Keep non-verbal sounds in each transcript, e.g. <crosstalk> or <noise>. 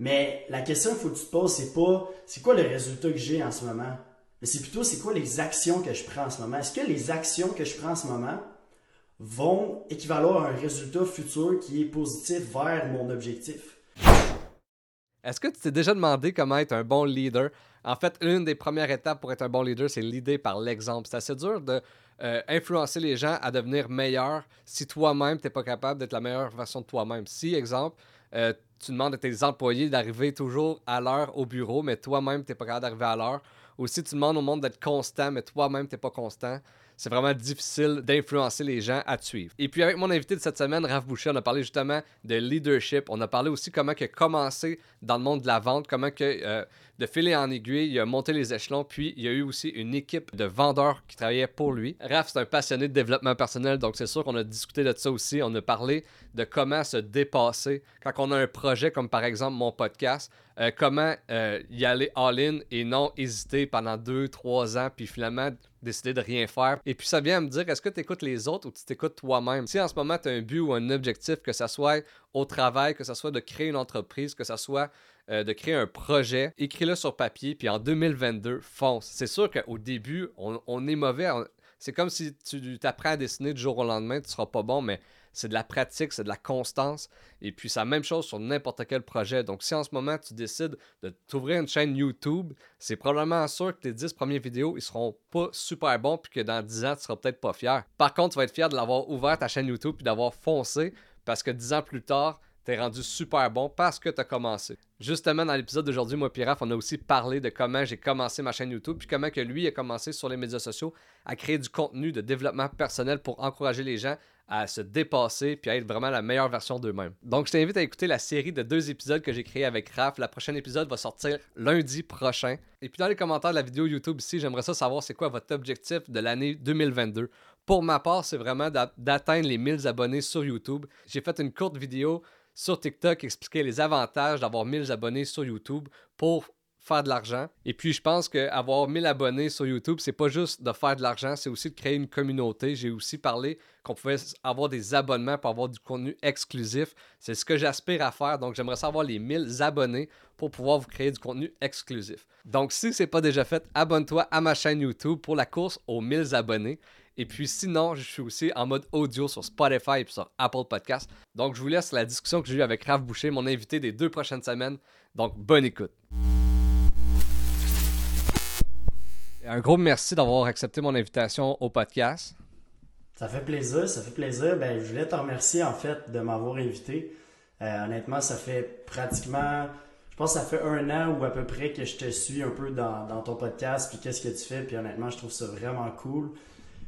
Mais la question qu'il faut que tu te poses, c'est pas c'est quoi le résultat que j'ai en ce moment, mais c'est plutôt c'est quoi les actions que je prends en ce moment? Est-ce que les actions que je prends en ce moment vont équivaloir à un résultat futur qui est positif vers mon objectif? Est-ce que tu t'es déjà demandé comment être un bon leader? En fait, l'une des premières étapes pour être un bon leader, c'est l'idée par l'exemple. C'est assez dur de euh, influencer les gens à devenir meilleurs si toi-même, tu n'es pas capable d'être la meilleure version de toi-même. Si, exemple, euh, tu demandes à tes employés d'arriver toujours à l'heure au bureau, mais toi-même, tu n'es pas capable d'arriver à l'heure, ou si tu demandes au monde d'être constant, mais toi-même, tu n'es pas constant, c'est vraiment difficile d'influencer les gens à te suivre. Et puis avec mon invité de cette semaine, Raph Boucher, on a parlé justement de leadership. On a parlé aussi comment que commencer dans le monde de la vente, comment que euh, de filer en aiguille, il a monté les échelons, puis il y a eu aussi une équipe de vendeurs qui travaillait pour lui. Raph, c'est un passionné de développement personnel, donc c'est sûr qu'on a discuté de ça aussi. On a parlé de comment se dépasser quand on a un projet comme par exemple mon podcast, euh, comment euh, y aller all-in et non hésiter pendant deux, trois ans, puis finalement décider de rien faire. Et puis ça vient à me dire, est-ce que tu écoutes les autres ou tu t'écoutes toi-même? Si en ce moment tu as un but ou un objectif, que ce soit au travail, que ce soit de créer une entreprise, que ce soit euh, de créer un projet, écris-le sur papier, puis en 2022, fonce. C'est sûr qu'au début, on, est mauvais. C'est comme si tu t'apprends à dessiner du jour au lendemain, tu seras pas bon, mais c'est de la pratique, c'est de la constance. Et puis, c'est la même chose sur n'importe quel projet. Donc, si en ce moment, tu décides de t'ouvrir une chaîne YouTube, c'est probablement sûr que tes 10 premières vidéos, ils seront pas super bons, puis que dans 10 ans, tu seras peut-être pas fier. Par contre, tu vas être fier de l'avoir ouvert ta chaîne YouTube, puis d'avoir foncé, parce que 10 ans plus tard, t'es rendu super bon parce que tu as commencé. Justement, dans l'épisode d'aujourd'hui, moi et on a aussi parlé de comment j'ai commencé ma chaîne YouTube, puis comment que lui a commencé sur les médias sociaux à créer du contenu de développement personnel pour encourager les gens à se dépasser puis à être vraiment la meilleure version d'eux-mêmes. Donc, je t'invite à écouter la série de deux épisodes que j'ai créé avec Raph. La prochaine épisode va sortir lundi prochain. Et puis, dans les commentaires de la vidéo YouTube ici, j'aimerais ça savoir c'est quoi votre objectif de l'année 2022. Pour ma part, c'est vraiment d'atteindre les 1000 abonnés sur YouTube. J'ai fait une courte vidéo sur TikTok expliquer les avantages d'avoir 1000 abonnés sur YouTube pour faire de l'argent. Et puis, je pense qu'avoir 1000 abonnés sur YouTube, c'est pas juste de faire de l'argent, c'est aussi de créer une communauté. J'ai aussi parlé qu'on pouvait avoir des abonnements pour avoir du contenu exclusif. C'est ce que j'aspire à faire. Donc, j'aimerais savoir les 1000 abonnés pour pouvoir vous créer du contenu exclusif. Donc, si ce n'est pas déjà fait, abonne-toi à ma chaîne YouTube pour la course aux 1000 abonnés. Et puis sinon, je suis aussi en mode audio sur Spotify et sur Apple Podcast. Donc, je vous laisse la discussion que j'ai eue avec Raph Boucher, mon invité des deux prochaines semaines. Donc, bonne écoute. Un gros merci d'avoir accepté mon invitation au podcast. Ça fait plaisir, ça fait plaisir. Ben, je voulais te remercier en fait de m'avoir invité. Euh, honnêtement, ça fait pratiquement, je pense que ça fait un an ou à peu près que je te suis un peu dans, ton podcast, puis qu'est-ce que tu fais, puis honnêtement, je trouve ça vraiment cool.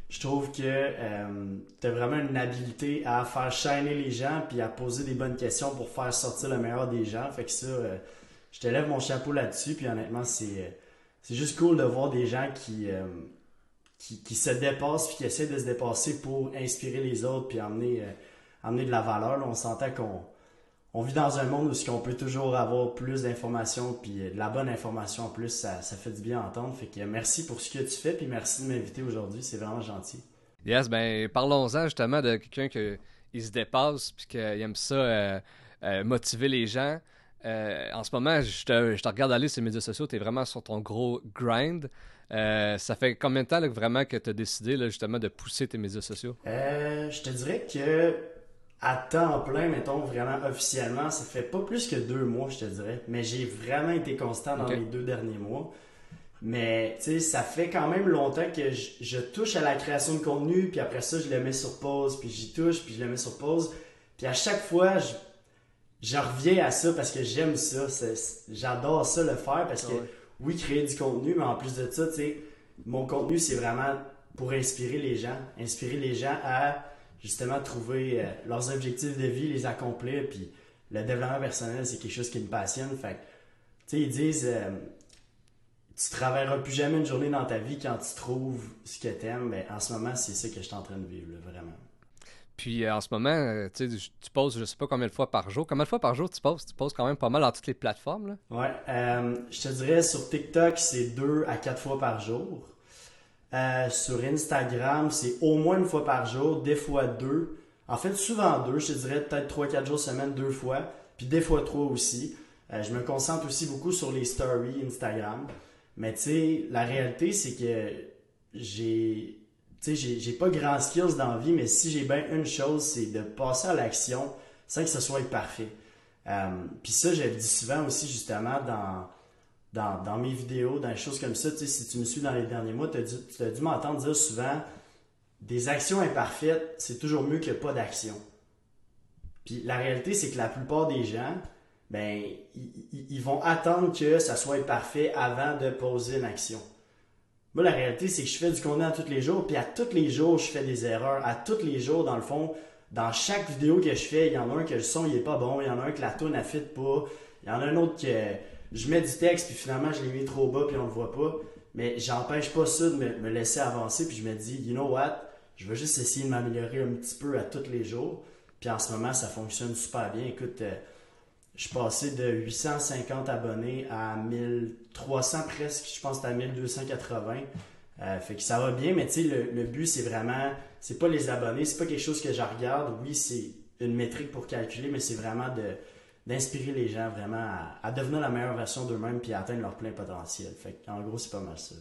Je trouve que euh, tu as vraiment une habilité à faire shiner les gens, puis à poser des bonnes questions pour faire sortir le meilleur des gens. Fait que ça, euh, je te lève mon chapeau là-dessus, puis honnêtement, c'est c'est juste cool de voir des gens qui, euh, qui, se dépassent puis qui essaient de se dépasser pour inspirer les autres puis amener, euh, de la valeur. on sentait qu'on on vit dans un monde où on peut toujours avoir plus d'informations puis euh, de la bonne information en plus, ça, fait du bien à entendre. Fait que merci pour ce que tu fais puis merci de m'inviter aujourd'hui, c'est vraiment gentil. Yes, ben parlons-en justement de quelqu'un qui se dépasse puis qui aime ça motiver les gens. Euh, en ce moment, je te, je te, regarde aller sur les médias sociaux, tu es vraiment sur ton gros grind. Euh, ça fait combien de temps vraiment que tu as décidé justement de pousser tes médias sociaux? Euh, je te dirais que à temps plein, mettons vraiment officiellement, ça fait pas plus que deux mois, je te dirais. Mais j'ai vraiment été constant dans les deux derniers mois. Mais tu sais, ça fait quand même longtemps que je, je, touche à la création de contenu, puis après ça, je le mets sur pause, puis j'y touche, puis je le mets sur pause. Puis à chaque fois, je je reviens à ça parce que j'aime ça. J'adore ça le faire parce que, oui, créer du contenu, mais en plus de ça, tu sais, mon contenu, c'est vraiment pour inspirer les gens. Inspirer les gens à, justement, trouver euh, leurs objectifs de vie, les accomplir. Puis le développement personnel, c'est quelque chose qui me passionne. Fait tu sais, ils disent, euh, tu travailleras plus jamais une journée dans ta vie quand tu trouves ce que tu aimes. Mais en ce moment, c'est ça que je suis en train de vivre, vraiment. Puis euh, en ce moment, euh, tu, tu poses je sais pas combien de fois par jour. Combien de fois par jour tu poses? Tu poses quand même pas mal dans toutes les plateformes. Là. Ouais. Euh, je te dirais sur TikTok, c'est deux à quatre fois par jour. sur Instagram, c'est au moins une fois par jour, des fois deux. En fait, souvent deux. Je te dirais peut-être trois, quatre jours semaine, deux fois. Puis des fois trois aussi. Je me concentre aussi beaucoup sur les stories Instagram. Mais tu sais, la réalité, c'est que j'ai. Tu sais, j'ai pas grand skills dans la vie, mais si j'ai bien une chose, c'est de passer à l'action sans que ce soit parfait. Euh, Puis ça, je le souvent aussi, justement, dans, dans, dans, mes vidéos, dans des choses comme ça. Tu sais, si tu me suis dans les derniers mois, tu as dû, dû m'entendre dire souvent des actions imparfaites, c'est toujours mieux que pas d'action. Puis la réalité, c'est que la plupart des gens, ben, ils, vont attendre que ça soit parfait avant de poser une action. Moi, la réalité, c'est que je fais du contenu à tous les jours, puis à tous les jours, je fais des erreurs. À tous les jours, dans le fond, dans chaque vidéo que je fais, il y en a un que le son il est pas bon, il y en a un que la tune ne fit pas, il y en a un autre que je mets du texte, puis finalement, je l'ai mis trop bas, puis on le voit pas. Mais j'empêche pas ça de me, laisser avancer, puis je me dis, you know what, je vais juste essayer de m'améliorer un petit peu à tous les jours. Puis en ce moment, ça fonctionne super bien. Écoute, euh, je passé de 850 abonnés à 1300 presque, je pense que à 1280. Euh, fait que ça va bien, mais tu sais, le, but, c'est vraiment, c'est pas les abonnés, c'est pas quelque chose que je regarde. Oui, c'est une métrique pour calculer, mais c'est vraiment de, d'inspirer les gens vraiment à, devenir la meilleure version d'eux-mêmes puis à atteindre leur plein potentiel. Fait en gros, c'est pas mal ça.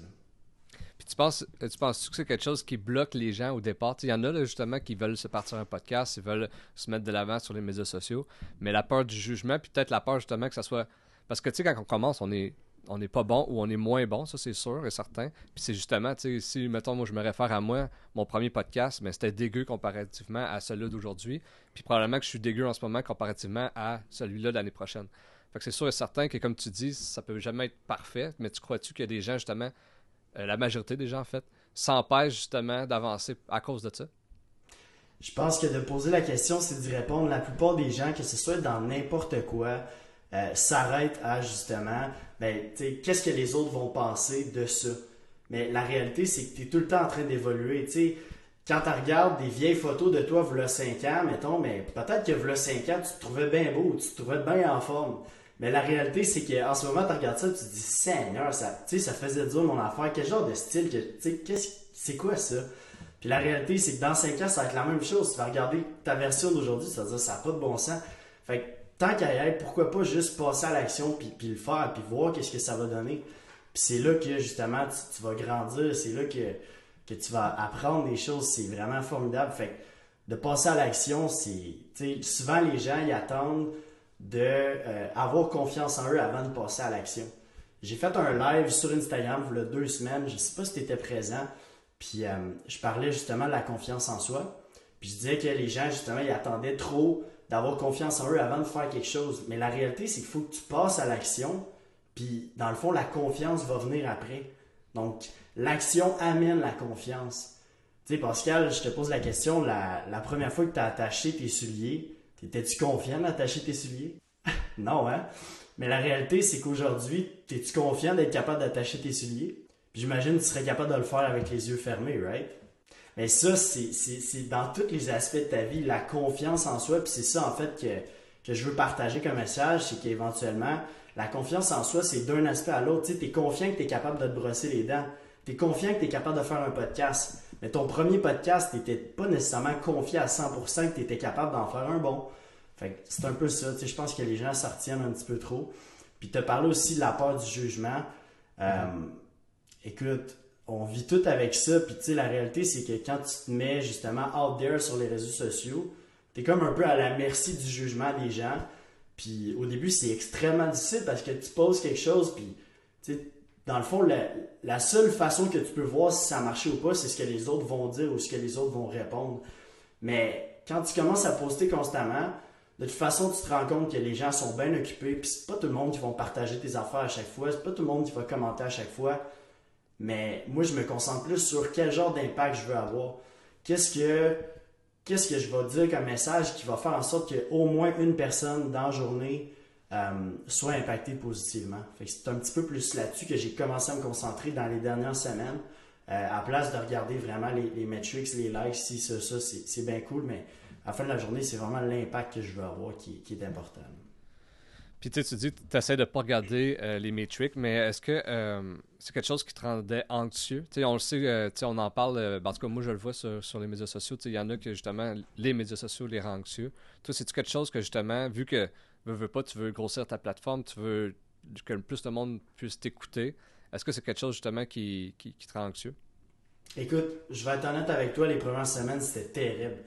Puis tu penses, tu penses que c'est quelque chose qui bloque les gens au départ? Il y en a justement qui veulent se partir un podcast, ils veulent se mettre de l'avant sur les médias sociaux, mais la peur du jugement, puis peut-être la peur justement que ça soit. Parce que tu sais, quand on commence, on est on n'est pas bon ou on est moins bon, ça c'est sûr et certain. Puis c'est justement, tu sais, si, mettons, moi je me réfère à moi, mon premier podcast, mais c'était dégueu comparativement à celui-là d'aujourd'hui. Puis probablement que je suis dégueu en ce moment comparativement à celui-là de l'année prochaine. Fait que c'est sûr et certain que, comme tu dis, ça peut jamais être parfait, mais tu crois-tu qu'il y a des gens, justement, euh, la majorité des gens en fait, s'empêchent justement d'avancer à cause de ça? Je pense que de poser la question, c'est d'y répondre. La plupart des gens, que ce soit dans n'importe quoi, euh, s'arrêtent à justement, ben, qu'est-ce que les autres vont penser de ça? Mais la réalité, c'est que tu es tout le temps en train d'évoluer. Quand tu regardes des vieilles photos de toi, voilà 5 ans, mettons, mais peut-être que voilà 5 ans, tu te trouvais bien beau, tu te trouvais bien en forme. Mais la réalité, c'est qu'en ce moment, tu regardes ça, tu te dis, Seigneur, ça, ça faisait dur mon affaire. Quel genre de style, que, qu'est-ce, c'est quoi ça? Puis la réalité, c'est que dans 5 ans, ça va être la même chose. Tu vas regarder ta version d'aujourd'hui, ça va dire, ça n'a pas de bon sens. Fait que, tant qu'à y être, pourquoi pas juste passer à l'action, puis, puis le faire, puis voir qu'est-ce que ça va donner. Puis c'est là que, justement, tu, vas grandir. C'est là que, que tu vas apprendre des choses. C'est vraiment formidable. Fait que, de passer à l'action, c'est, souvent les gens, ils attendent de euh, confiance en eux avant de passer à l'action. J'ai fait un live sur Instagram il y a deux semaines, je ne sais pas si tu étais présent, puis euh, je parlais justement de la confiance en soi. Puis je disais que les gens, justement, ils attendaient trop d'avoir confiance en eux avant de faire quelque chose. Mais la réalité, c'est qu'il faut que tu passes à l'action, puis dans le fond, la confiance va venir après. Donc, l'action amène la confiance. Tu sais, Pascal, je te pose la question, la, la première fois que tu as attaché tes souliers, T'étais-tu confiant d'attacher tes souliers? <laughs> non, hein? Mais la réalité, c'est qu'aujourd'hui, es-tu confiant d'être capable d'attacher tes souliers? J'imagine que tu serais capable de le faire avec les yeux fermés, right? Mais ça, c'est dans tous les aspects de ta vie, la confiance en soi. Puis c'est ça, en fait, que, que je veux partager comme message, c'est qu'éventuellement, la confiance en soi, c'est d'un aspect à l'autre. Tu es confiant que tu es capable de te brosser les dents. Tu es confiant que tu es capable de faire un podcast. Mais ton premier podcast, tu n'étais pas nécessairement confié à 100% que tu étais capable d'en faire un bon. Fait c'est un peu ça. je pense que les gens s'en retiennent un petit peu trop. Puis tu as parlé aussi de la peur du jugement. Euh, écoute, on vit tout avec ça. Puis tu sais, la réalité, c'est que quand tu te mets justement out there sur les réseaux sociaux, tu es comme un peu à la merci du jugement des gens. Puis au début, c'est extrêmement difficile parce que tu poses quelque chose, puis tu sais, dans le fond, la, seule façon que tu peux voir si ça a marché ou pas, c'est ce que les autres vont dire ou ce que les autres vont répondre. Mais quand tu commences à poster constamment, de toute façon, tu te rends compte que les gens sont bien occupés, puis c'est pas tout le monde qui va partager tes affaires à chaque fois, c'est pas tout le monde qui va commenter à chaque fois. Mais moi, je me concentre plus sur quel genre d'impact je veux avoir. Qu'est-ce que, qu'est-ce que je vais dire comme message qui va faire en sorte qu'au moins une personne dans la journée euh, soit impacté positivement. c'est un petit peu plus là-dessus que j'ai commencé à me concentrer dans les dernières semaines. Euh, à place de regarder vraiment les, les metrics, les likes, si ça, ça, c'est bien cool, mais à la fin de la journée, c'est vraiment l'impact que je veux avoir qui, est important. Puis tu dis, tu essaies de ne pas regarder euh, les metrics, mais est-ce que c'est quelque chose qui te rendait anxieux? on le sait, on en parle, ben, en tout cas moi je le vois sur, sur les médias sociaux, il y en a que justement les médias sociaux les rendent anxieux. Toi, c'est-tu quelque chose que justement, vu que veux, veux pas, tu veux grossir ta plateforme, tu veux que plus de monde puisse t'écouter. Est-ce que c'est quelque chose justement qui, qui, te rend anxieux? Écoute, je vais être honnête avec toi, les premières semaines, c'était terrible.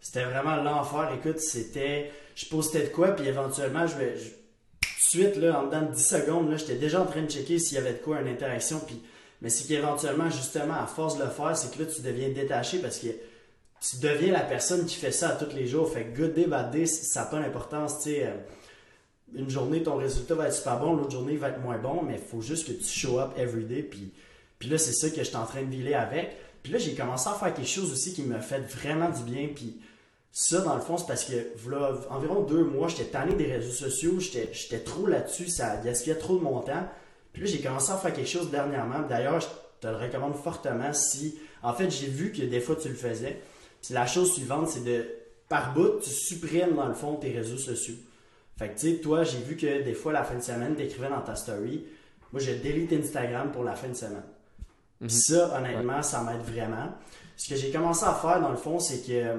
C'était vraiment l'enfer. Écoute, c'était. Je postais de quoi, puis éventuellement, je vais. Tout de suite, là, en dedans de 10 secondes, là, j'étais déjà en train de checker s'il y avait de quoi, une interaction. Puis... Mais c'est qu'éventuellement, justement, à force de le faire, c'est que là, tu deviens détaché parce que tu deviens la personne qui fait ça tous les jours. Fait que good day, bad day, ça n'a pas d'importance. Tu sais, euh, une journée, ton résultat va être super bon, l'autre journée, il va être moins bon, mais il faut juste que tu show up every day. Puis, puis là, c'est ça que je suis en train de dealer avec. Puis là, j'ai commencé à faire quelque chose aussi qui m'a fait vraiment du bien. Puis ça, dans le fond, c'est parce que, voilà, environ deux mois, j'étais tanné des réseaux sociaux, j'étais trop là-dessus, ça gaspillait trop de mon temps. Puis là, j'ai commencé à faire quelque chose dernièrement. D'ailleurs, je te le recommande fortement si. En fait, j'ai vu que des fois, tu le faisais. C'est la chose suivante, c'est de, par bout, tu supprimes dans le fond tes réseaux sociaux. Fait que, tu sais, toi, j'ai vu que des fois, la fin de semaine, t'écrivais dans ta story. Moi, j'ai delete Instagram pour la fin de semaine. Mhm. ça, honnêtement, ça m'aide vraiment. Ce que j'ai commencé à faire, dans le fond, c'est que, tu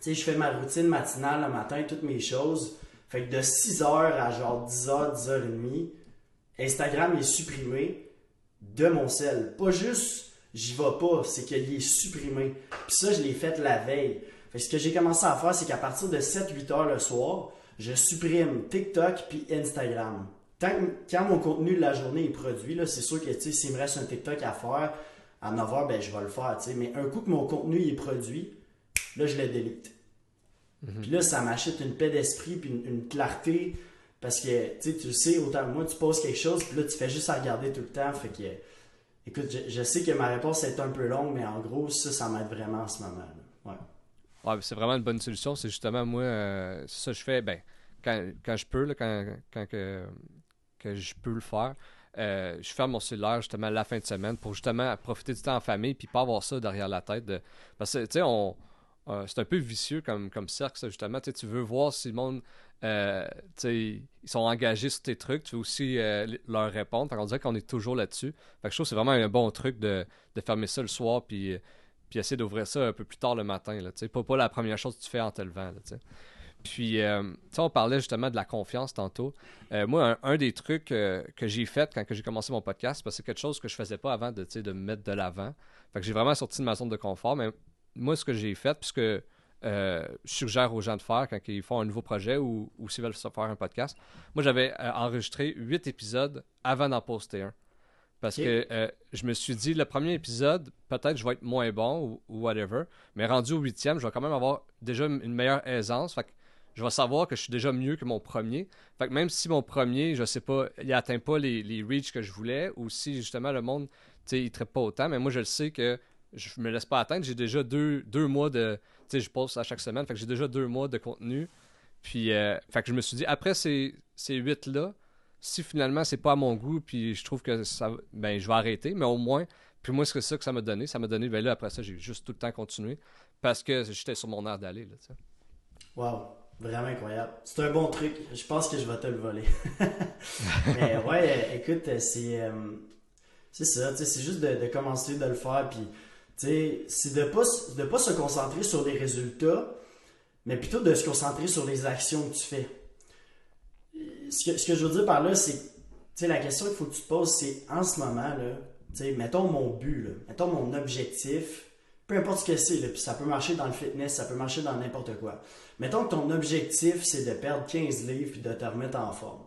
sais, je fais ma routine matinale le matin, toutes mes choses. Fait que de 6h à genre 10h, 10h30, Instagram est supprimé de mon sel. Pas juste j'y vais pas, c'est qu'il est supprimé. Puis ça, je l'ai fait la veille. Fait ce que j'ai commencé à faire, c'est qu'à partir de 7-8 heures le soir, je supprime TikTok puis Instagram. Tant quand mon contenu de la journée est produit, là, c'est sûr que s'il me reste un TikTok à faire, à 9 heures, ben, je vais le faire. Mais un coup que mon contenu est produit, là, je le délite. Mhm. Puis là, ça m'achète une paix d'esprit puis une, clarté. Parce que tu sais, autant que moi, tu poses quelque chose, puis là, tu fais juste à regarder tout le temps. Fait que Écoute, je, sais que ma réponse est un peu longue, mais en gros, ça, ça m'aide vraiment en ce moment. Ouais. C'est vraiment une bonne solution. C'est justement, moi, euh, ça, je fais, ben, quand, quand je peux, là, quand, quand que, que, je peux le faire, euh, je ferme mon cellulaire justement la fin de semaine pour justement profiter du temps en famille puis pas avoir ça derrière la tête. De... Parce que, tu sais, on, euh, c'est un peu vicieux comme, comme cercle, justement. Tu veux voir si le monde ils sont engagés sur tes trucs, tu veux aussi leur répondre. on dirait qu'on est toujours là-dessus. Fait je trouve que c'est vraiment un bon truc de, fermer ça le soir puis, puis essayer d'ouvrir ça un peu plus tard le matin. Là, pas, pas la première chose que tu fais en te levant. Là, puis, euh, on parlait justement de la confiance tantôt. moi, un, des trucs que j'ai fait quand j'ai commencé mon podcast, parce que c'est quelque chose que je faisais pas avant de, de me mettre de l'avant. Fait que j'ai vraiment sorti de ma zone de confort. Mais moi, ce que j'ai fait, puisque euh, je suggère aux gens de faire quand ils font un nouveau projet ou, s'ils veulent faire un podcast. Moi, j'avais euh, enregistré huit épisodes avant d'en poster un. Parce que euh, je me suis dit, le premier épisode, peut-être je vais être moins bon ou, whatever, mais rendu au huitième, je vais quand même avoir déjà une meilleure aisance. Fait que je vais savoir que je suis déjà mieux que mon premier. Fait que même si mon premier, je sais pas, il atteint pas les, les reach que je voulais, ou si justement le monde, tu sais, il traite pas autant, mais moi je le sais que je me laisse pas atteindre. J'ai déjà deux, deux mois de, sais, je poste à chaque semaine. Fait que j'ai déjà deux mois de contenu. Puis, euh, fait que je me suis dit, après ces, ces huit-là, si finalement c'est pas à mon goût, puis je trouve que ça, ben, je vais arrêter, mais au moins, puis moi, c'est ça que ça m'a donné. Ça m'a donné, ben là, après ça, j'ai juste tout le temps continué parce que j'étais sur mon air d'aller, là, tu Wow, vraiment incroyable. C'est un bon truc. Je pense que je vais te le voler. <laughs> mais ouais, écoute, c'est, euh, c'est ça, c'est juste de, de, commencer de le faire, puis c'est de pas, de pas se concentrer sur les résultats, mais plutôt de se concentrer sur les actions que tu fais. Ce que, je veux dire par là, c'est la question qu'il faut que tu te poses, c'est en ce moment, là, mettons mon but, mettons mon objectif, peu importe ce que c'est, puis ça peut marcher dans le fitness, ça peut marcher dans n'importe quoi. Mettons que ton objectif, c'est de perdre 15 livres et de te remettre en forme.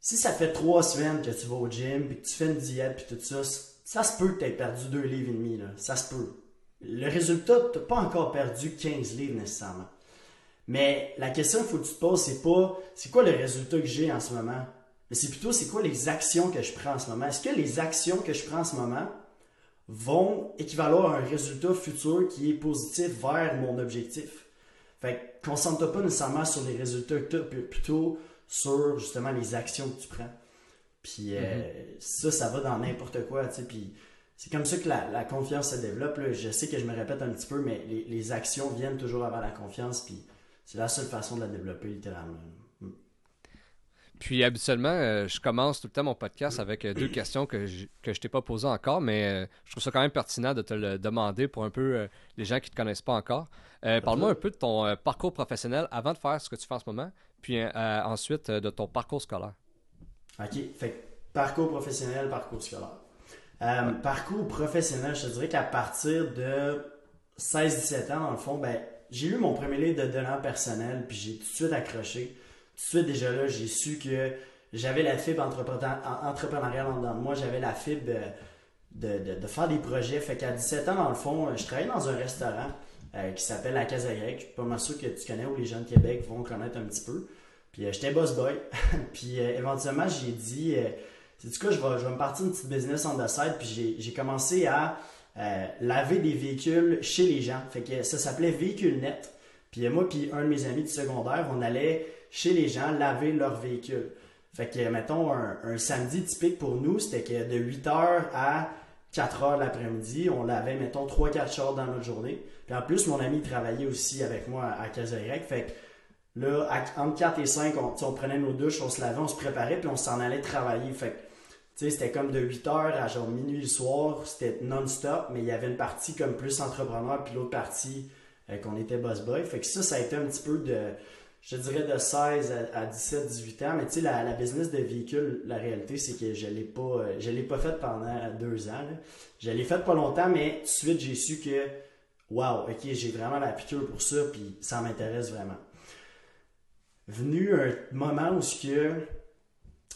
Si ça fait trois semaines que tu vas au gym, puis que tu fais une diète, puis tout ça, ça se peut que tu aies perdu deux livres et demi, là. ça se peut. Le résultat, tu n'as pas encore perdu 15 livres nécessairement. Mais la question qu'il faut que tu te poses, c'est pas c'est quoi le résultat que j'ai en ce moment, mais c'est plutôt c'est quoi les actions que je prends en ce moment? Est-ce que les actions que je prends en ce moment vont équivaloir à un résultat futur qui est positif vers mon objectif? Fait que concentre-toi pas nécessairement sur les résultats que tu as, plutôt sur justement les actions que tu prends. Puis euh, mhm. ça, ça va dans n'importe quoi, tu sais. Puis c'est comme ça que la, confiance se développe. Je sais que je me répète un petit peu, mais les, actions viennent toujours avant la confiance. Puis c'est la seule façon de la développer, littéralement. Mm. Puis habituellement, euh, je commence tout le temps mon podcast avec euh, deux questions que je, que je t'ai pas posées encore, mais je trouve ça quand même pertinent de te le demander pour un peu les gens qui ne te connaissent pas encore. Parle-moi un peu de ton parcours professionnel avant de faire ce que tu fais en ce moment, puis ensuite de ton parcours scolaire. OK. Fait parcours professionnel, parcours scolaire. Parcours professionnel, je te dirais qu'à partir de 16-17 ans, dans le fond, ben, j'ai lu mon premier livre de développement personnel, puis j'ai tout de suite accroché. Tout de suite, déjà là, j'ai su que j'avais la fibre entrepreneuriale en dedans de moi, j'avais la fibre de, faire des projets. Fait qu'à 17 ans, dans le fond, je travaillais dans un restaurant euh, qui s'appelle La Casa Grecque. Je suis pas mal sûr que tu connais ou les gens de Québec vont connaître un petit peu. Puis euh, j'étais boss boy. <laughs> puis euh, éventuellement, j'ai dit, c'est du coup, je vais, me partir une petite business on the side. Puis j'ai commencé à laver des véhicules chez les gens. Fait que ça s'appelait Véhicule Net. Puis moi, puis un de mes amis du secondaire, on allait chez les gens laver leurs véhicules. Fait que, mettons, un, samedi typique pour nous, c'était que de 8h à 4h l'après-midi, on lavait, mettons, 3-4 chars dans notre journée. Puis en plus, mon ami travaillait aussi avec moi à Casarec. Fait que là, entre 4 et 5, on, prenait nos douches, on se lavait, on se préparait, puis on s'en allait travailler. Tu sais, c'était comme de 8h à genre minuit le soir, c'était non-stop, mais il y avait une partie comme plus entrepreneur, puis l'autre partie euh, qu'on était boss boy. Fait que ça, ça a été un petit peu de je dirais de 16 à, 17, 18 ans. Mais tu sais, la, business de véhicule, la réalité, c'est que je l'ai euh, l'ai pas faite pendant deux ans. Je l'ai faite pas longtemps, mais tout de suite, j'ai su que, wow, ok, j'ai vraiment la piqûre pour ça, puis ça m'intéresse vraiment. Venu un moment où ce que,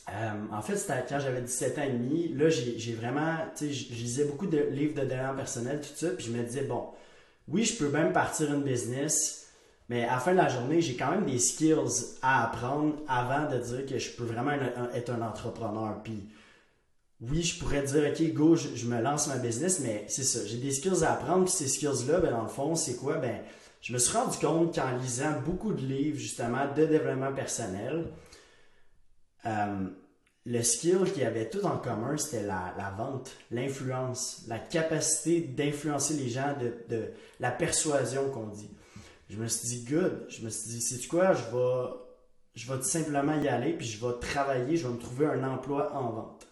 euh, en fait, c'était quand j'avais 17 ans et demi. Là, j'ai vraiment, tu sais, je lisais beaucoup de livres de développement personnel, tout ça, puis je me disais, bon, oui, je peux même partir une business, mais à la fin de la journée, j'ai quand même des skills à apprendre avant de dire que je peux vraiment être un entrepreneur. Puis oui, je pourrais dire, OK, go, je, me lance ma business, mais c'est ça. J'ai des skills à apprendre. Puis ces skills-là, ben, dans le fond, c'est quoi? Ben, je me suis rendu compte qu'en lisant beaucoup de livres, justement, de développement personnel, euh, le skill qu'il y avait tout en commun, c'était la, vente, l'influence, la capacité d'influencer les gens, de la persuasion qu'on dit je me suis dit, good. Je me suis dit, c'est quoi, je vais, je vais tout simplement y aller, puis je vais travailler, je vais me trouver un emploi en vente.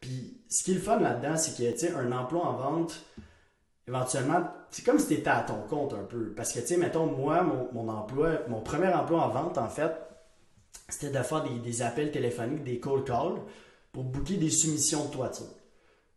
Puis, ce qui est le fun là-dedans, c'est que, tu sais, un emploi en vente, éventuellement, c'est comme si tu étais à ton compte un peu. Parce que, tu sais, mettons, moi, mon, emploi, mon premier emploi en vente, en fait, c'était de faire des, des, appels téléphoniques, des cold calls, pour booker des soumissions de toiture.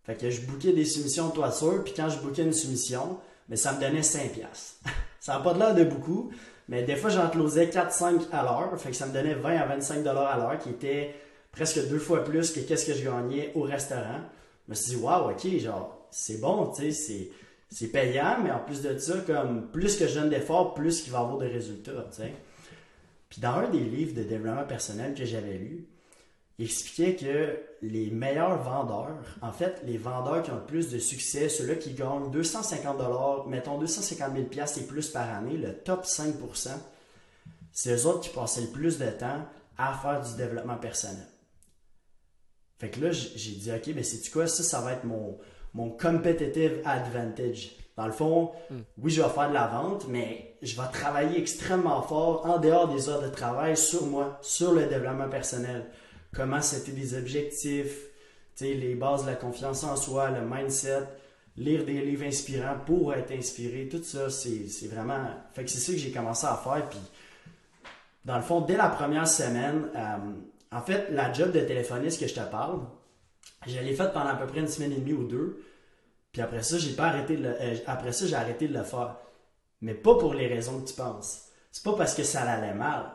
Fait que je bookais des soumissions de toiture, puis quand je bookais une soumission, mais ça me donnait 5 piastres. <laughs> Ça n'a pas de l'air de beaucoup, mais des fois, j'en closais 4-5 à l'heure. Fait que ça me donnait 20 à 25 dollars à l'heure, qui était presque deux fois plus que qu'est-ce que je gagnais au restaurant. Je me suis dit, waouh, ok, genre, c'est bon, tu sais, c'est, payant, mais en plus de ça, comme plus que je donne d'efforts, plus qu'il va y avoir de résultats, tu sais. Puis dans un des livres de développement personnel que j'avais lu, il expliquait que les meilleurs vendeurs, en fait, les vendeurs qui ont le plus de succès, ceux-là qui gagnent 250 dollars, mettons 250 000 pièces et plus par année, le top 5% c'est eux autres qui passaient le plus de temps à faire du développement personnel. Fait que là, j'ai dit, OK, mais c'est quoi? Ça? Ça va être mon, mon competitive advantage. Dans le fond, hmm. oui, je vais faire de la vente, mais je vais travailler extrêmement fort en dehors des heures de travail sur moi, sur le développement personnel comment c'était des objectifs, les bases de la confiance en soi, le mindset, lire des livres inspirants pour être inspiré, tout ça, c'est vraiment. Fait que c'est ça que j'ai commencé à faire. Puis, dans le fond, dès la première semaine, euh, en fait, la job de téléphoniste que je te parle, je l'ai faite pendant à peu près une semaine et demie ou deux. Puis après ça, j'ai pas arrêté de euh, après ça, j'ai arrêté de le faire. Mais pas pour les raisons que tu penses. C'est pas parce que ça allait mal.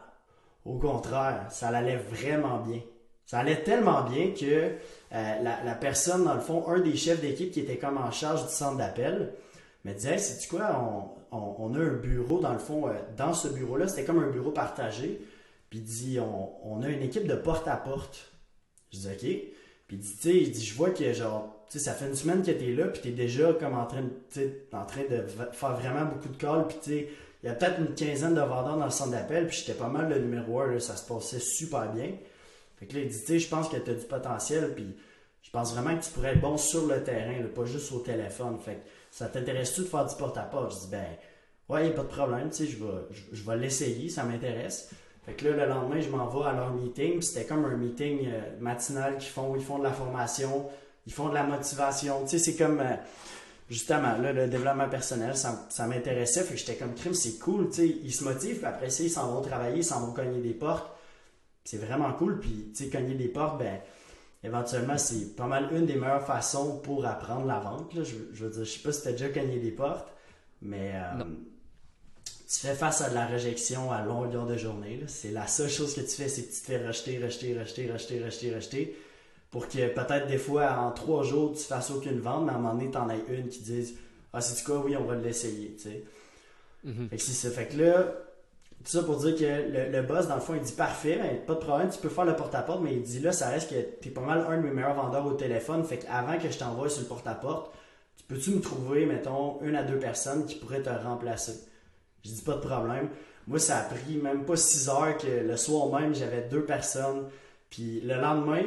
Au contraire, ça allait vraiment bien. Ça allait tellement bien que euh, la, personne, dans le fond, un des chefs d'équipe qui était comme en charge du centre d'appel, me disait Hey, sais-tu quoi, on, a un bureau, dans le fond, euh, dans ce bureau-là, c'était comme un bureau partagé. Puis il dit on, a une équipe de porte-à-porte. Je dis OK. Puis il dit, tu sais, je vois que genre, tu ça fait une semaine que tu es là, puis tu es déjà comme en train, de, en train de faire vraiment beaucoup de calls, puis tu il y a peut-être une quinzaine de vendeurs dans le centre d'appel, puis j'étais pas mal le numéro un, ça se passait super bien. Fait que là, il dit, tu sais, je pense que tu as du potentiel, puis je pense vraiment que tu pourrais être bon sur le terrain, pas juste au téléphone. Fait que ça t'intéresse-tu de faire du porte-à-porte? Je dis, ben, ouais, pas de problème, je vais, je, vais l'essayer, ça m'intéresse. Fait que là, le lendemain, je m'en vais à leur meeting, c'était comme un meeting euh, matinal qu'ils font, ils font de la formation, ils font de la motivation, tu sais, c'est comme... Euh, justement, là, le développement personnel, ça, ça m'intéressait. Fait que j'étais comme crime, c'est cool, tu sais. Ils se motivent, puis après ça, ils s'en vont travailler, ils s'en vont cogner des portes. C'est vraiment cool. Puis, tu sais, cogner des portes, ben, éventuellement, c'est pas mal une des meilleures façons pour apprendre la vente. Je, je, veux dire, je sais pas si tu as déjà cogné des portes, mais euh, tu fais face à de la réjection à longueur de journée. C'est la seule chose que tu fais, c'est que tu te fais rejeter, rejeter, rejeter, rejeter, rejeter, rejeter. Pour que peut-être des fois, en trois jours, tu fasses aucune vente, mais à un moment donné, tu en as une qui dise Ah, c'est quoi, oui, on va l'essayer. Tu sais. Mm-hmm. Fait que c'est ça. Fait que là, tout ça pour dire que le, boss, dans le fond, il dit parfait, ben, pas de problème, tu peux faire le porte-à-porte, mais il dit là, ça reste que tu es pas mal un de mes meilleurs vendeurs au téléphone. Fait qu'avant que je t'envoie sur le porte-à-porte, tu peux-tu me trouver, mettons, une à deux personnes qui pourraient te remplacer? Je dis pas de problème. Moi, ça a pris même pas six heures que le soir même, j'avais deux personnes. Puis le lendemain,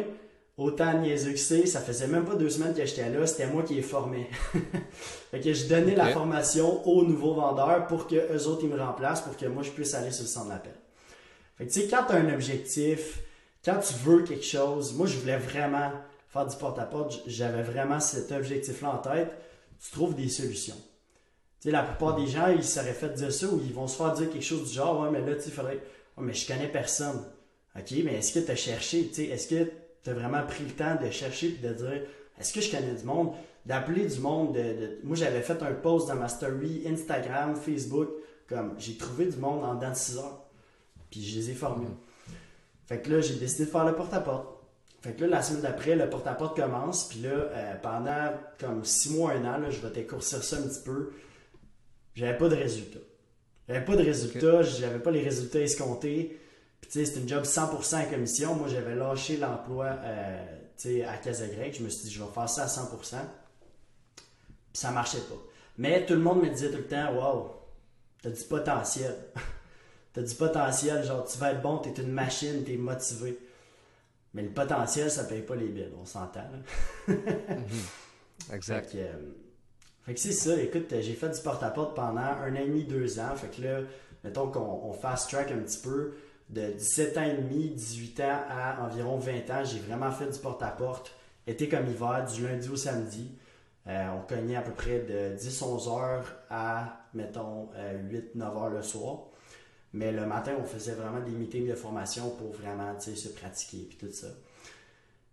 autant niaiseux que c'est, ça faisait même pas deux semaines que j'étais là, c'était moi qui les formais. <laughs> fait que je donnais la formation aux nouveaux vendeurs pour que eux autres ils me remplacent pour que moi je puisse aller sur le centre d'appel. Fait que tu sais, quand tu as un objectif, quand tu veux quelque chose, moi je voulais vraiment faire du porte-à-porte, j'avais vraiment cet objectif-là en tête, tu trouves des solutions. Tu sais, la plupart des gens, ils seraient fait dire ça ou ils vont se faire dire quelque chose du genre, ouais, mais là, tu sais, il faudrait, ouais, mais je connais personne. OK, mais est-ce que tu as cherché, tu sais, est-ce que tu as vraiment pris le temps de chercher et de dire est-ce que je connais du monde? D'appeler du monde. De, Moi, j'avais fait un post dans ma story Instagram, Facebook, comme j'ai trouvé du monde en dans 6 heures. Puis je les ai formés. Fait que là, j'ai décidé de faire le porte-à-porte. Fait que là, la semaine d'après, le porte-à-porte commence. Puis là, euh, pendant comme 6 mois, un an, je vais t'écourcir ça un petit peu. J'avais pas de résultats. J'avais pas de résultats, j'avais pas les résultats escomptés. Puis, tu sais, c'est une job 100% à commission. Moi, j'avais lâché l'emploi euh, tu sais, à Casagrec. Je me suis dit, je vais faire ça à 100%. Puis, ça marchait pas. Mais tout le monde me disait tout le temps, waouh, t'as du potentiel. <laughs> t'as du potentiel, genre, tu vas être bon, t'es une machine, t'es motivé. Mais le potentiel, ça paye pas les billes, on s'entend. Mhm. Exact. Fait que, euh, fait que c'est ça, écoute, j'ai fait du porte-à-porte pendant un an et demi, deux ans. Fait que là, mettons qu'on fast-track un petit peu de 17 ans et demi, 18 ans à environ 20 ans, j'ai vraiment fait du porte-à-porte, été comme hiver, du lundi au samedi. Euh, on cognait à peu près de 10-11 heures à, mettons, 8-9 euh, heures le soir. Mais le matin, on faisait vraiment des meetings de formation pour vraiment se pratiquer et tout ça.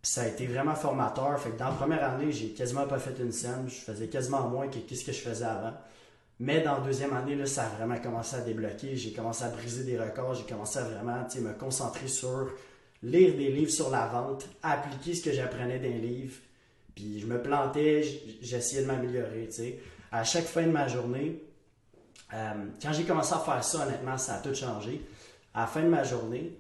ça a été vraiment formateur. Fait que dans la première année, j'ai quasiment pas fait une scène. Je faisais quasiment moins que ce que je faisais avant. Mais dans la deuxième année, là, ça a vraiment commencé à débloquer. J'ai commencé à briser des records. J'ai commencé à vraiment me concentrer sur lire des livres sur la vente, appliquer ce que j'apprenais d'un livre. Puis je me plantais, j'essayais de m'améliorer. À chaque fin de ma journée, euh, quand j'ai commencé à faire ça, honnêtement, ça a tout changé. À la fin de ma journée,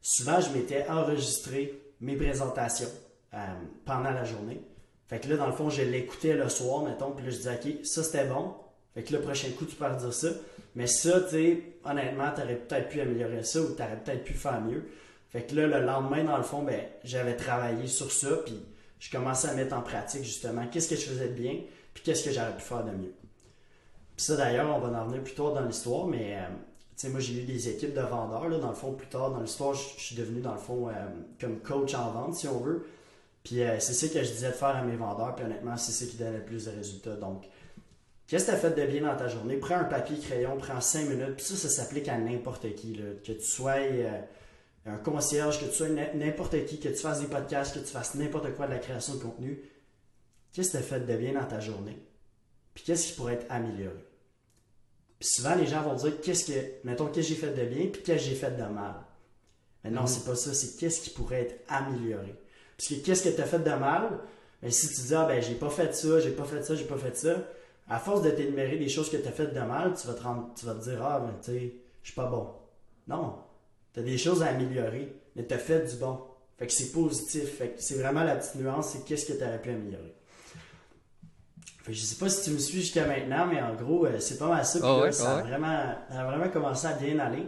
souvent, je m'étais enregistré mes présentations euh, pendant la journée. Fait que là, dans le fond, je l'écoutais le soir, mettons, puis là, je disais, OK, ça c'était bon, fait que le prochain coup, tu peux redire ça. Mais ça, tu sais, honnêtement, tu aurais peut-être pu améliorer ça ou tu aurais peut-être pu faire mieux. Fait que là, le lendemain, dans le fond, ben, j'avais travaillé sur ça, puis je commençais à mettre en pratique justement qu'est-ce que je faisais de bien, puis qu'est-ce que j'aurais pu faire de mieux. Ça, d'ailleurs, on va en revenir plus tard dans l'histoire, mais euh, tu sais, moi, j'ai eu des équipes de vendeurs, là, dans le fond, plus tard dans l'histoire, je, suis devenu, dans le fond, euh, comme coach en vente, si on veut. Puis euh, c'est ça que je disais de faire à mes vendeurs, puis honnêtement, c'est ça qui donnait le plus de résultats. Donc, Qu'est-ce que tu as fait de bien dans ta journée? Prends un papier, crayon, prends cinq minutes. Puis ça, ça s'applique à n'importe qui. Que tu sois euh, un concierge, que tu sois n'importe qui, que tu fasses des podcasts, que tu fasses n'importe quoi de la création de contenu. Qu'est-ce que tu as fait de bien dans ta journée? Puis qu'est-ce qui pourrait être amélioré? Puis souvent, les gens vont dire, qu'est-ce que, mettons, qu'est-ce que j'ai fait de bien, puis qu'est-ce que j'ai fait de mal? Mais non, mm-hmm. c'est pas ça, c'est qu'est-ce qui pourrait être amélioré. Parce que qu'est-ce que tu as fait de mal? Mais si tu dis, ah ben, j'ai pas fait ça, j'ai pas fait ça, j'ai pas fait ça, à force de t'énumérer des choses que tu as faites de mal, tu vas te, rendre, tu vas te dire Ah, mais tu sais, je suis pas bon. Non. Tu as des choses à améliorer, mais tu as fait du bon. Fait que c'est positif. Fait que c'est vraiment la petite nuance, c'est qu'est-ce que tu aurais pu améliorer. Fait que je sais pas si tu me suis jusqu'à maintenant, mais en gros, euh, c'est pas mal ça. Ah ça, a vraiment, ça, a vraiment, commencé à bien aller.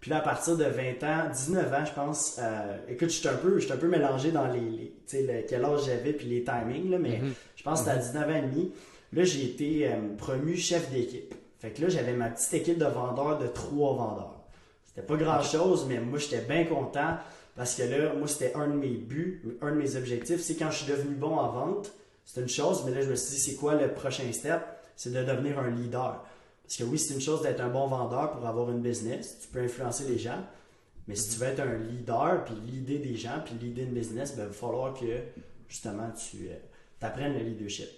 Puis là, à partir de 20 ans, 19 ans, je pense, euh, écoute, je suis un peu, un peu mélangé dans les, tu sais, quel âge j'avais puis les timings, là, mais mm-hmm. je pense que c'était à 19 ans et demi. Là, j'ai été euh, promu chef d'équipe. Fait que là, j'avais ma petite équipe de vendeurs de trois vendeurs. C'était pas grand chose, mais moi, j'étais bien content parce que là, moi, c'était un de mes buts, un de mes objectifs. C'est quand je suis devenu bon en vente, c'est une chose, mais là, je me suis dit, c'est quoi le prochain step? C'est de devenir un leader. Parce que oui, c'est une chose d'être un bon vendeur pour avoir une business. Tu peux influencer les gens. Mais si tu veux être un leader, puis l'idée des gens, puis l'idée une business, ben, il va falloir que, justement, tu euh, apprennes le leadership.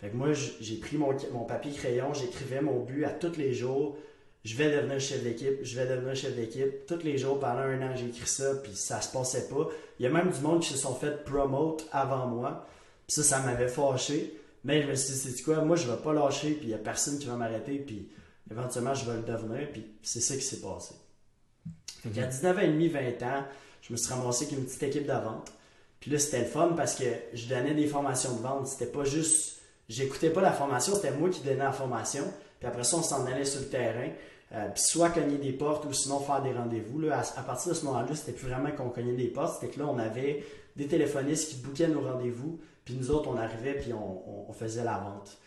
Fait que moi, j'ai pris mon, papier crayon, j'écrivais mon but à tous les jours. Je vais devenir chef d'équipe, je vais devenir chef d'équipe. Tous les jours, pendant un an, j'ai écrit ça, puis ça se passait pas. Il y a même du monde qui se sont fait promote avant moi. Puis ça, ça m'avait fâché. Mais je me suis dit, c'est quoi, moi, je vais pas lâcher, puis il y a personne qui va m'arrêter, puis éventuellement, je vais le devenir, puis c'est ça qui s'est passé. Fait qu'à 19 ans et demi, 20 ans, je me suis ramassé avec une petite équipe de vente. Puis là, c'était le fun parce que je donnais des formations de vente. C'était pas juste j'écoutais pas la formation, c'était moi qui donnais la formation. Puis après ça, on s'en allait sur le terrain. Euh, puis soit cogner des portes ou sinon faire des rendez-vous. Là, à, partir de ce moment-là, c'était plus vraiment qu'on cognait des portes, c'était que là, on avait des téléphonistes qui bouquaient nos rendez-vous, puis nous autres, on arrivait, puis on, faisait la vente.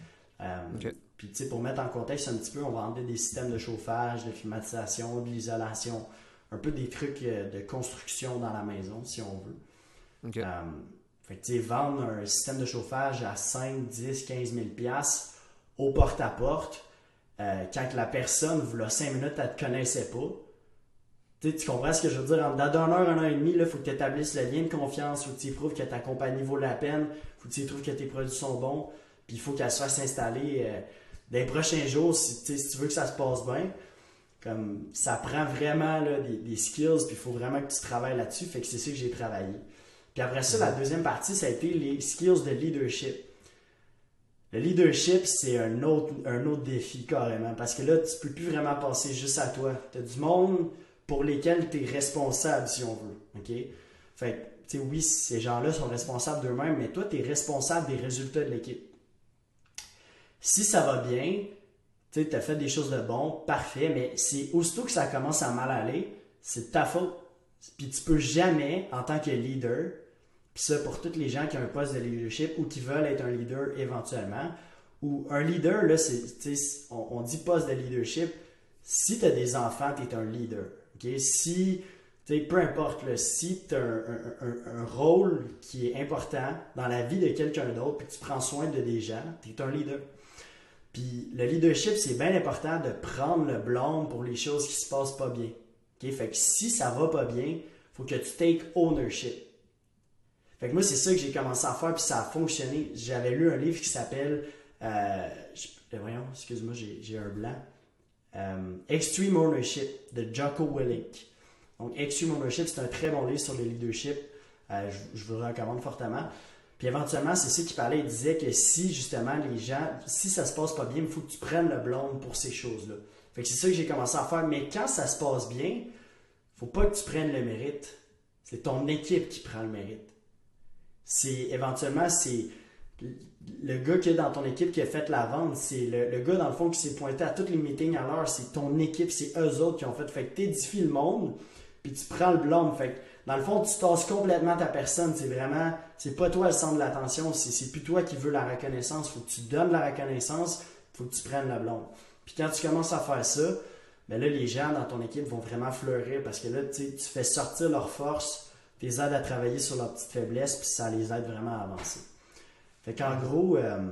Euh, puis, tu sais, pour mettre en contexte un petit peu, on vendait des systèmes de chauffage, de climatisation, de l'isolation, un peu des trucs euh, de construction dans la maison, si on veut. Fait que, tu vendre un système de chauffage à 5, 10, 15 000 au porte-à-porte, euh, quand la personne, vous 5 minutes, elle te connaissait pas. tu comprends ce que je veux dire? Dans d'un heure, un an et demi, il faut que tu établisses le lien de confiance, faut que tu prouves que ta compagnie vaut la peine, faut que tu prouves que tes produits sont bons, puis il faut qu'elle se fasse euh, dans les prochains jours si, tu veux que ça se passe bien. Comme ça prend vraiment des, des, skills, puis il faut vraiment que tu travailles là-dessus. Fait que c'est ça que j'ai travaillé. Puis après ça, la deuxième partie, ça a été les skills de leadership. Le leadership, c'est un autre, un autre défi carrément, parce que là, tu peux plus vraiment passer juste à toi. Tu as du monde pour lesquels tu es responsable, si on veut. OK? Fait tu sais, oui, ces gens-là sont responsables d'eux-mêmes, mais toi, tu es responsable des résultats de l'équipe. Si ça va bien, tu as fait des choses de bon, parfait, mais c'est aussitôt que ça commence à mal aller, c'est ta faute. Puis tu peux jamais, en tant que leader, puis ça pour toutes les gens qui ont un poste de leadership ou qui veulent être un leader éventuellement, ou un leader, là, c'est, on, on dit poste de leadership, si tu as des enfants, tu es un leader. ok? Si, peu importe, si tu as un, rôle qui est important dans la vie de quelqu'un d'autre, puis tu prends soin de des gens, tu es un leader. Puis le leadership, c'est bien important de prendre le blâme pour les choses qui se passent pas bien. Fait que si ça va pas bien, faut que tu take ownership. Fait que moi, c'est ça que j'ai commencé à faire, puis ça a fonctionné. J'avais lu un livre qui s'appelle. Euh, euh voyons, excuse-moi, j'ai un blanc. Euh, Extreme Ownership de Jocko Willink. Donc, Extreme Ownership, c'est un très bon livre sur le leadership. Euh, je, vous le recommande fortement. Puis éventuellement, c'est ça qui parlait. Il disait que si justement les gens, si ça se passe pas bien, il faut que tu prennes le blâme pour ces choses-là. Fait que c'est ça que j'ai commencé à faire. Mais quand ça se passe bien, faut pas que tu prennes le mérite. C'est ton équipe qui prend le mérite. C'est éventuellement, c'est le gars qui est dans ton équipe qui a fait la vente, c'est le, gars dans le fond qui s'est pointé à tous les meetings à l'heure, c'est ton équipe, c'est eux autres qui ont fait. Fait que t'édifies le monde, puis tu prends le blâme. Fait que dans le fond, tu tasses complètement ta personne. C'est vraiment, c'est pas toi le centre de l'attention, c'est plus toi qui veux la reconnaissance. Faut que tu donnes la reconnaissance, faut que tu prennes le blâme. Puis quand tu commences à faire ça, ben là, les gens dans ton équipe vont vraiment fleurir parce que là, tu fais sortir leur force, les aides à travailler sur leurs petites faiblesses, puis ça les aide vraiment à avancer. Fait qu'en gros, euh,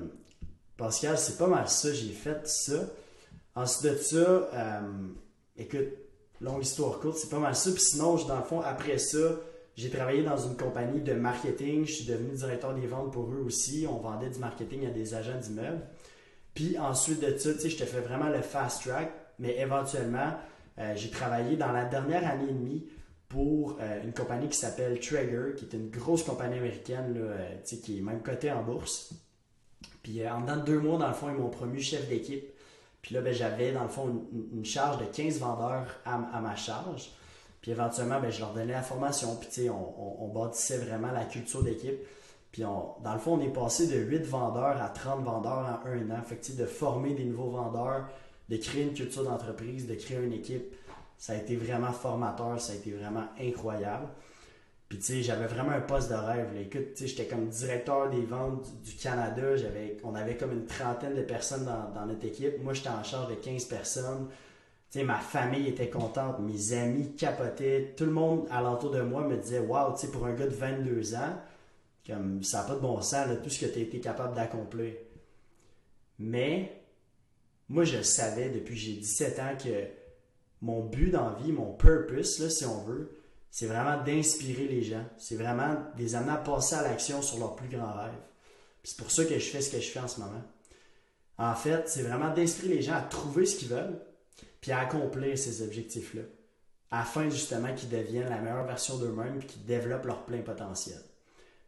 Pascal, c'est pas mal ça, j'ai fait ça. Ensuite de ça, euh, écoute, longue histoire courte, c'est pas mal ça. Puis sinon, dans le fond, après ça, j'ai travaillé dans une compagnie de marketing. Je suis devenu directeur des ventes pour eux aussi. On vendait du marketing à des agents d'immeubles. Puis ensuite de ça, tu sais, je te fais vraiment le fast track, mais éventuellement, euh, j'ai travaillé dans la dernière année et demie pour euh, une compagnie qui s'appelle Traeger, qui est une grosse compagnie américaine, là, euh, qui est même cotée en bourse. Puis en dedans de deux mois, dans le fond, ils m'ont promu chef d'équipe. Puis là, ben, j'avais, dans le fond, une, charge de 15 vendeurs à, ma charge. Puis éventuellement, ben, je leur donnais la formation. Puis sais, on, on, bâtissait vraiment la culture d'équipe. Puis dans le fond, on est passé de 8 vendeurs à 30 vendeurs en un an. Fait que, de former des nouveaux vendeurs, de créer une culture d'entreprise, de créer une équipe, ça a été vraiment formateur, ça a été vraiment incroyable. Puis tu sais, j'avais vraiment un poste de rêve. Écoute, tu sais, j'étais comme directeur des ventes du, Canada. J'avais, on avait comme une trentaine de personnes dans, notre équipe. Moi, j'étais en charge de 15 personnes. Tu sais, ma famille était contente, mes amis capotaient. Tout le monde alentour de moi me disait, waouh, tu sais, pour un gars de 22 ans, Comme ça n'a pas de bon sens, tout ce que tu as été capable d'accomplir. Mais moi, je savais depuis j'ai 17 ans que mon but dans vie, mon purpose, là, si on veut, c'est vraiment d'inspirer les gens. C'est vraiment de les amener à passer à l'action sur leurs plus grands rêves. C'est pour ça que je fais ce que je fais en ce moment. En fait, c'est vraiment d'inspirer les gens à trouver ce qu'ils veulent, puis à accomplir ces objectifs-là, afin justement qu'ils deviennent la meilleure version d'eux-mêmes, et qu'ils développent leur plein potentiel.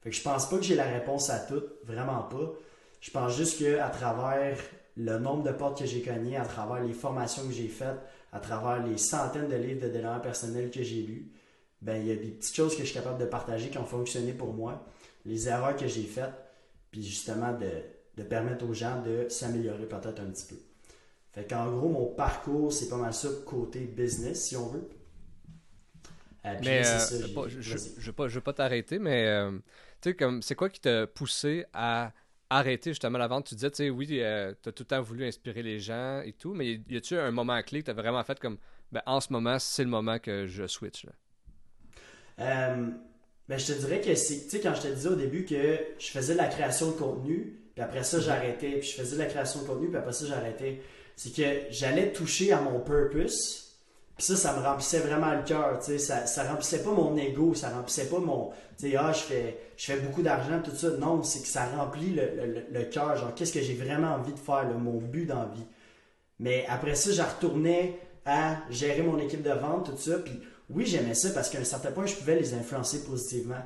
Fait que je pense pas que j'ai la réponse à tout, vraiment pas. Je pense juste qu'à travers le nombre de portes que j'ai cognées, à travers les formations que j'ai faites, à travers les centaines de livres de développement personnel que j'ai lus, ben il y a des petites choses que je suis capable de partager qui ont fonctionné pour moi, les erreurs que j'ai faites, puis justement de, de permettre aux gens de s'améliorer peut-être un petit peu. Fait qu'en gros, mon parcours, c'est pas mal ça côté business, si on veut. Euh, mais euh, je, je, veux pas, t'arrêter, mais euh, tu sais, comme c'est quoi qui t'a poussé à arrêter justement la vente? Tu disais, tu sais, oui, tu as tout le temps voulu inspirer les gens et tout, mais y a-tu un moment clé que tu as vraiment fait comme, ben, en ce moment, c'est le moment que je switch? ben, je te dirais que c'est, tu sais, quand je te disais au début que je faisais de la création de contenu, puis après ça, j'arrêtais, puis je faisais de la création de contenu, puis après ça, j'arrêtais. C'est que j'allais toucher à mon purpose, ça, ça me remplissait vraiment le cœur, tu sais. Ça, ça remplissait pas mon ego, ça remplissait pas mon, tu sais, ah, je fais, je fais beaucoup d'argent, tout ça. Non, c'est que ça remplit le, le, le cœur, genre, qu'est-ce que j'ai vraiment envie de faire, mon but dans la vie. Mais après ça, je retournais à gérer mon équipe de vente, tout ça, puis oui, j'aimais ça parce qu'à un certain point, je pouvais les influencer positivement.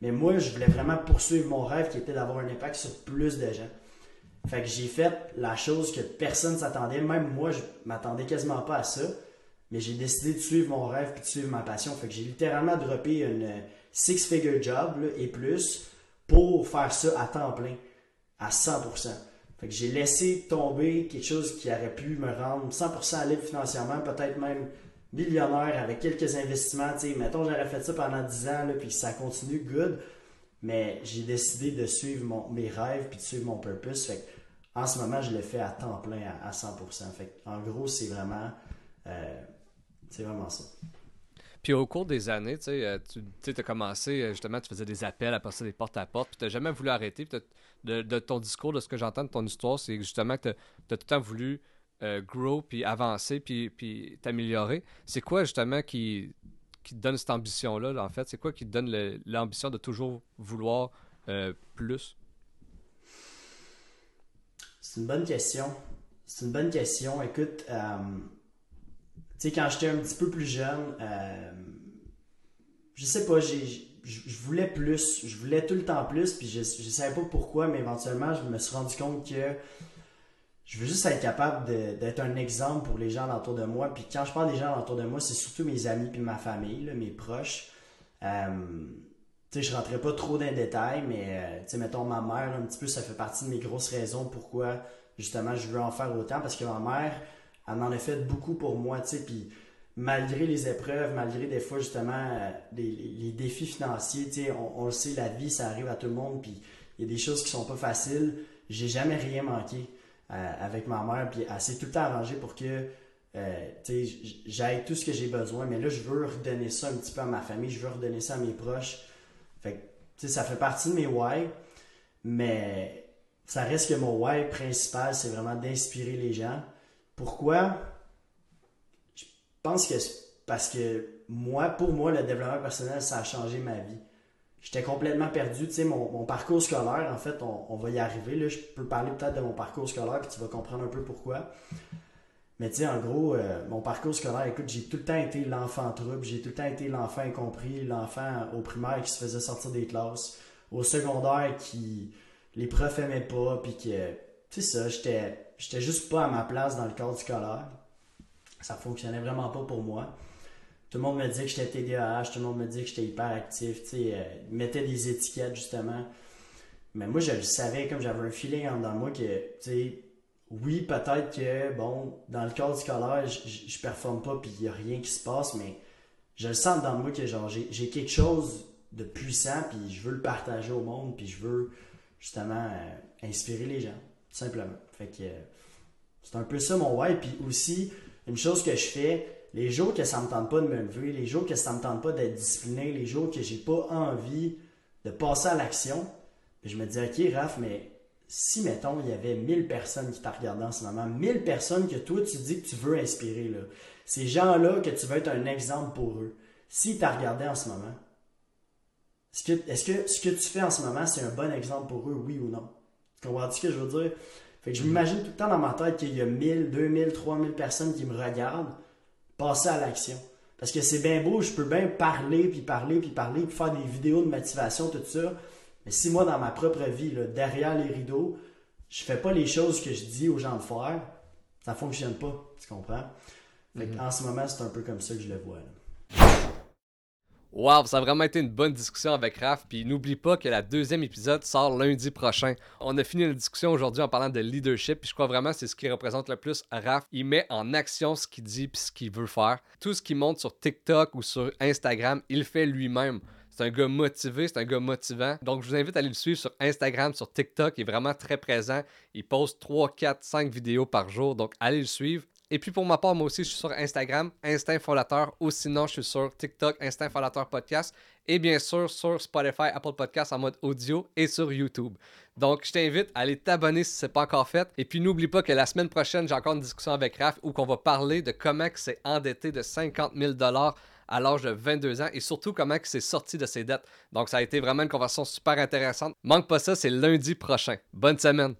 Mais moi, je voulais vraiment poursuivre mon rêve qui était d'avoir un impact sur plus de gens. Fait que j'ai fait la chose que personne ne s'attendait. Même moi, je m'attendais quasiment pas à ça. Mais j'ai décidé de suivre mon rêve et de suivre ma passion. Fait que j'ai littéralement droppé une six-figure job et plus pour faire ça à temps plein, à 100%. Fait que j'ai laissé tomber quelque chose qui aurait pu me rendre 100% libre financièrement, peut-être même millionnaire avec quelques investissements. mettons, j'aurais fait ça pendant 10 ans, là, puis ça continue, good. Mais j'ai décidé de suivre mon, mes rêves puis de suivre mon purpose. Fait en ce moment, je le fais à temps plein, à, 100%. Fait en gros, c'est vraiment, euh, c'est vraiment ça. Puis au cours des années, tu sais, euh, tu as commencé, euh, justement, tu faisais des appels à passer des portes à porte, puis tu n'as jamais voulu arrêter. De, de, ton discours, de ce que j'entends de ton histoire, c'est justement que tu as, tout le temps voulu euh, grow, puis avancer, puis, puis t'améliorer. C'est quoi justement qui, qui te donne cette ambition-là, en fait? C'est quoi qui te donne l'ambition de toujours vouloir euh, plus? C'est une bonne question. C'est une bonne question. Écoute, euh, sais, quand j'étais un petit peu plus jeune, je sais pas, je voulais plus, je voulais tout le temps plus, puis je, je savais pas pourquoi, mais éventuellement, je me suis rendu compte que je veux juste être capable d'être un exemple pour les gens autour de moi. Puis quand je parle des gens autour de moi, c'est surtout mes amis puis ma famille, mes proches. Euh, tu sais, je rentrais pas trop dans les détails, mais euh, tu sais, mettons ma mère, un petit peu, ça fait partie de mes grosses raisons pourquoi justement je veux en faire autant. Parce que ma mère, elle en a fait beaucoup pour moi, tu sais, puis malgré les épreuves, malgré des fois justement euh, les, défis financiers, tu sais, on, le sait, la vie, ça arrive à tout le monde, puis il y a des choses qui sont pas faciles. J'ai jamais rien manqué. Euh, avec ma mère, puis elle s'est tout le temps arrangée pour que euh, j'aille tout ce que j'ai besoin, mais là, je veux redonner ça un petit peu à ma famille, je veux redonner ça à mes proches. Fait que, ça fait partie de mes why, mais ça reste que mon why principal, c'est vraiment d'inspirer les gens. Pourquoi? Je pense que parce que moi, pour moi, le développement personnel, ça a changé ma vie j'étais complètement perdu. Tu sais, mon, parcours scolaire, en fait, on, va y arriver. Là. Je peux parler peut-être de mon parcours scolaire, puis tu vas comprendre un peu pourquoi. Mais tu sais, en gros, euh, mon parcours scolaire, écoute, j'ai tout le temps été l'enfant trouble, j'ai tout le temps été l'enfant incompris, l'enfant au primaire qui se faisait sortir des classes, au secondaire qui les profs aimaient pas, puis que, sais ça, j'étais, j'étais juste pas à ma place dans le cadre scolaire. Ça fonctionnait vraiment pas pour moi. Tout le monde me disait que j'étais TDAH, tout le monde me disait que j'étais hyperactif, tu sais, euh, mettaient des étiquettes justement. Mais moi, je le savais, comme j'avais un feeling en de moi que, tu sais, oui, peut-être que, bon, dans le cadre scolaire, je, performe pas puis il n'y a rien qui se passe, mais je le sens dans moi que, genre, j'ai quelque chose de puissant puis je veux le partager au monde puis je veux, justement, euh, inspirer les gens, simplement. Euh, c'est un peu ça mon why. Puis aussi, une chose que je fais, les jours que ça me tente pas de me lever, les jours que ça me tente pas d'être discipliné, les jours que j'ai pas envie de passer à l'action, je me dis, OK, Raph, mais si, mettons, il y avait 1000 personnes qui t'ont regardé en ce moment, 1000 personnes que toi, tu dis que tu veux inspirer, là, ces gens-là, que tu veux être un exemple pour eux, s'ils t'ont regardé en ce moment, que, est-ce que ce que tu fais en ce moment, c'est un bon exemple pour eux, oui ou non? Comprends ce que je veux dire? Fait que je m'imagine tout le temps dans ma tête qu'il y a 1000, 2000, 3000 personnes qui me regardent passer à l'action. Parce que c'est bien beau, je peux bien parler, puis parler, puis parler, puis faire des vidéos de motivation, tout ça. Mais si moi, dans ma propre vie, derrière les rideaux, je fais pas les choses que je dis aux gens de faire, ça fonctionne pas. Tu comprends? Mm-hmm. En ce moment, c'est un peu comme ça que je le vois. Wow, ça a vraiment été une bonne discussion avec Raph. Puis n'oublie pas que la deuxième épisode sort lundi prochain. On a fini la discussion aujourd'hui en parlant de leadership. Puis je crois vraiment c'est ce qui représente le plus Raph. Il met en action ce qu'il dit puis ce qu'il veut faire. Tout ce qu'il montre sur TikTok ou sur Instagram, il fait lui-même. C'est un gars motivé, c'est un gars motivant. Donc, je vous invite à aller le suivre sur Instagram, sur TikTok. Il est vraiment très présent. Il poste 3, 4, 5 vidéos par jour. Donc, allez le suivre. Et puis pour ma part, moi aussi, je suis sur Instagram, Instinct Fondateur, ou sinon, je suis sur TikTok, Instinct Fondateur Podcast, et bien sûr sur Spotify, Apple Podcast en mode audio et sur YouTube. Donc, je t'invite à aller t'abonner si ce n'est pas encore fait. Et puis, n'oublie pas que la semaine prochaine, j'ai encore une discussion avec Raph où on va parler de comment il s'est endetté de 50 000 à l'âge de 22 ans et surtout comment il s'est sorti de ses dettes. Donc, ça a été vraiment une conversation super intéressante. Manque pas ça, c'est lundi prochain. Bonne semaine!